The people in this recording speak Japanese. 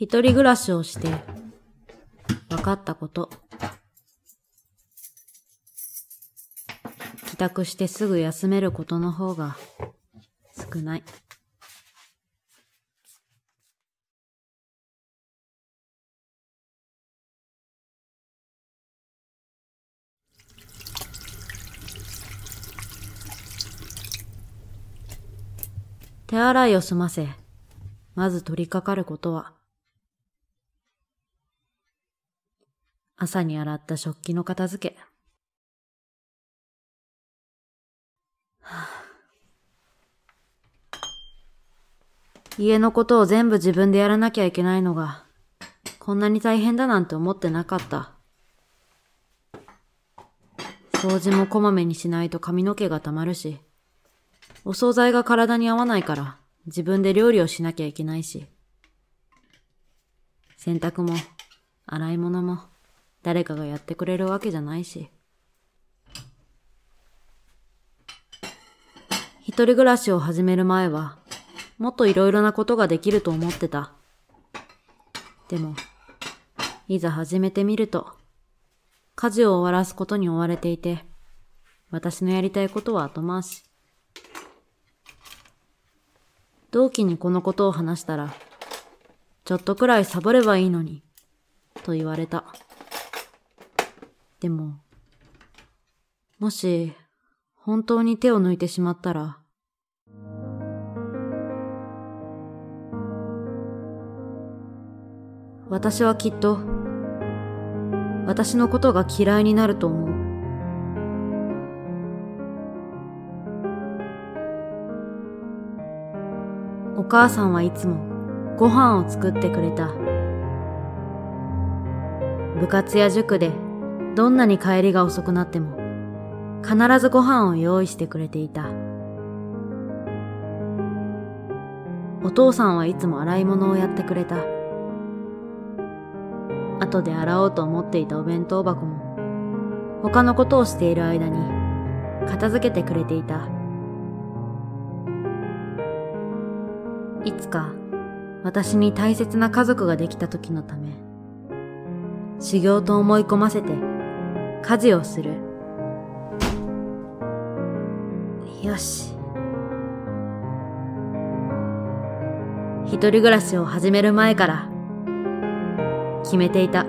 一人暮らしをして、分かったこと。帰宅してすぐ休めることの方が少ない。手洗いを済ませ、まず取り掛かることは、朝に洗った食器の片付け。家のことを全部自分でやらなきゃいけないのが、こんなに大変だなんて思ってなかった。掃除もこまめにしないと髪の毛が溜まるし、お惣菜が体に合わないから自分で料理をしなきゃいけないし、洗濯も洗い物も誰かがやってくれるわけじゃないし。一人暮らしを始める前は、もっといろいろなことができると思ってた。でも、いざ始めてみると、家事を終わらすことに追われていて、私のやりたいことは後回し。同期にこのことを話したら、ちょっとくらいサボればいいのに、と言われた。でも、もし、本当に手を抜いてしまったら、私はきっと、私のことが嫌いになると思う。お母さんはいつもご飯を作ってくれた。部活や塾でどんなに帰りが遅くなっても必ずご飯を用意してくれていた。お父さんはいつも洗い物をやってくれた。後で洗おうと思っていたお弁当箱も他のことをしている間に片付けてくれていた。いつか私に大切な家族ができた時のため、修行と思い込ませて家事をする。よし。一人暮らしを始める前から決めていた。